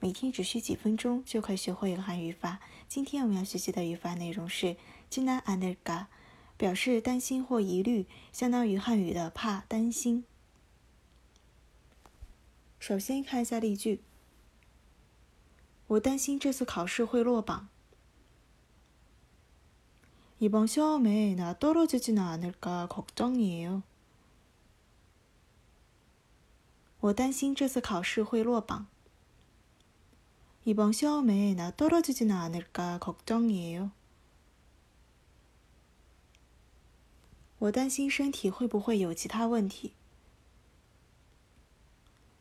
每天只需几分钟就可以学会一个韩语法。今天我们要学习的语法内容是“지나않을 까”， 表示担心或疑虑，相当于汉语的“怕担心”。首先看一下例句： 我担心这次考试会落榜。이번시험에나떨어지지는않을까걱정이에요我担心这次考试会落榜。이번시험에나떨어지지는않을까걱정이에요我担心身体会不会有其他问题。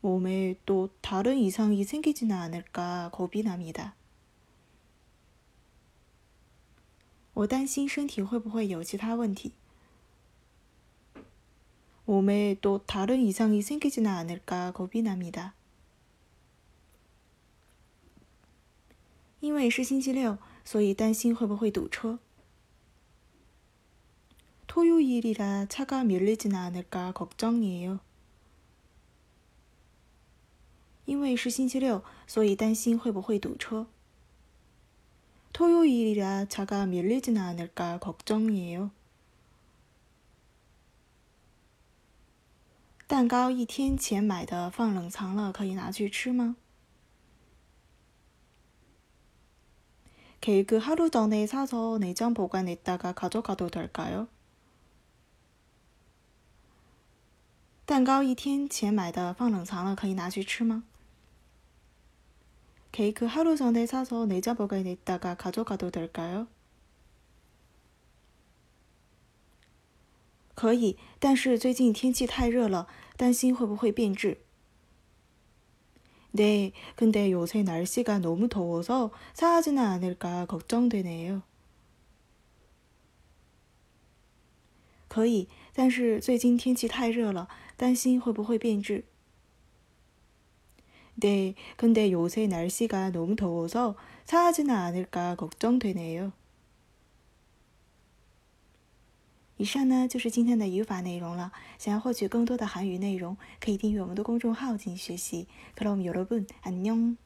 몸에또다른이상이생기지는않을까겁이납니다我担心身体会不会有其他问题。몸에또다른이상이생기지는않을까겁이납니다因为是星期六，所以担心会不会堵车。토요일이라차가밀리지는않을까걱정이에요 因为是星期六，所以担心会不会堵车。토요일이라차가밀리지는않을까걱정이에요蛋糕一天前买的，放冷藏了，可以拿去吃吗？케이크하루전에사서내장보관했다가가져가도될까요蛋糕一天前买的，放冷藏了，可以拿去吃吗？ 케이크하루전에사서내장보관했다가가져가도될까요可以，但是最近天气太热了，担心会不会变质。네근데요새날씨가너무더워서사하지는않을까걱정되네요可以，但是最近天气太热了，担心会不会变质。 네근데요새날씨가너무더워서사하지는않을까걱정되네요以上呢就是今天的语法内容了。想要获取更多的韩语内容，可以订阅我们的公众号进行学习。그럼여러분안 녕。